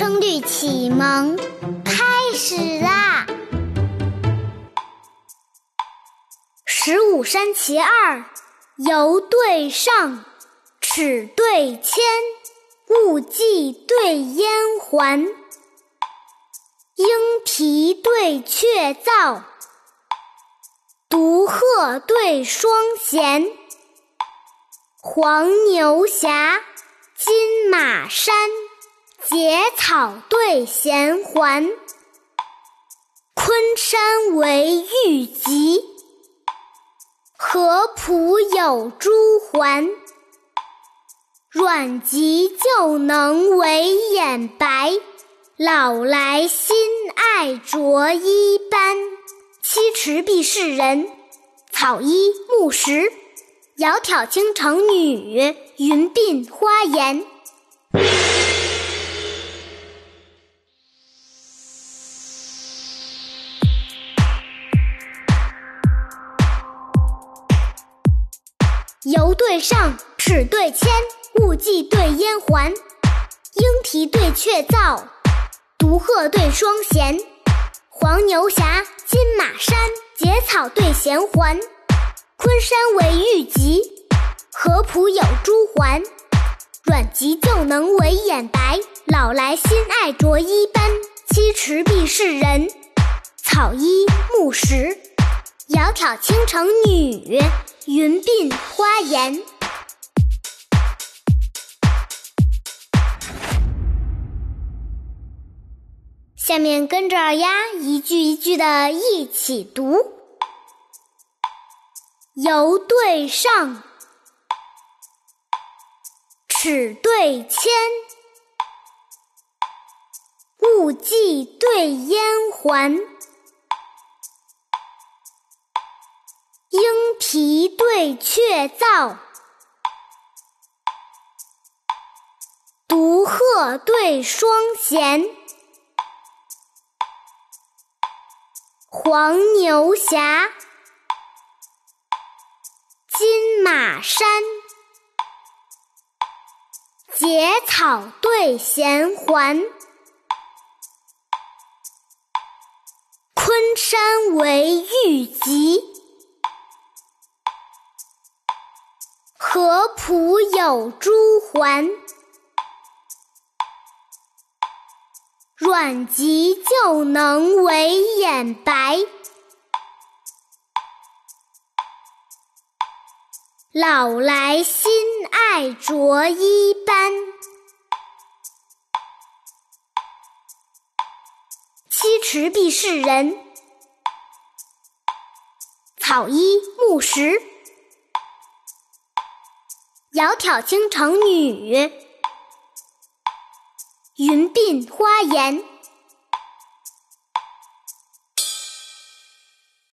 声律启蒙开始啦！十五山其二，游对上，尺对铅，物寄对燕环，莺啼对雀噪，独鹤对双弦，黄牛峡，金马山。结草对衔环，昆山为玉极，合浦有朱环。阮籍旧能为眼白，老来新爱着衣斑。七尺必是人，草衣木石。窈窕倾城女，云鬓花颜。游对上，尺对铅，物寄对烟环。莺啼对雀噪，独鹤对双弦。黄牛峡，金马山，结草对衔环。昆山为玉极，合浦有朱环。阮籍旧能为眼白，老来新爱着衣斑。七尺必是人，草衣木石。窈窕倾城女。云鬓花颜。下面跟着二丫一句一句的一起读：游对上，尺对铅，物寄对烟环。对雀噪，独鹤对双弦。黄牛峡，金马山，结草对衔环。昆山为玉极。合浦有朱环，阮籍旧能为眼白，老来新爱着衣斑。七尺必是人，草衣木石。窈窕倾城女，云鬓花颜。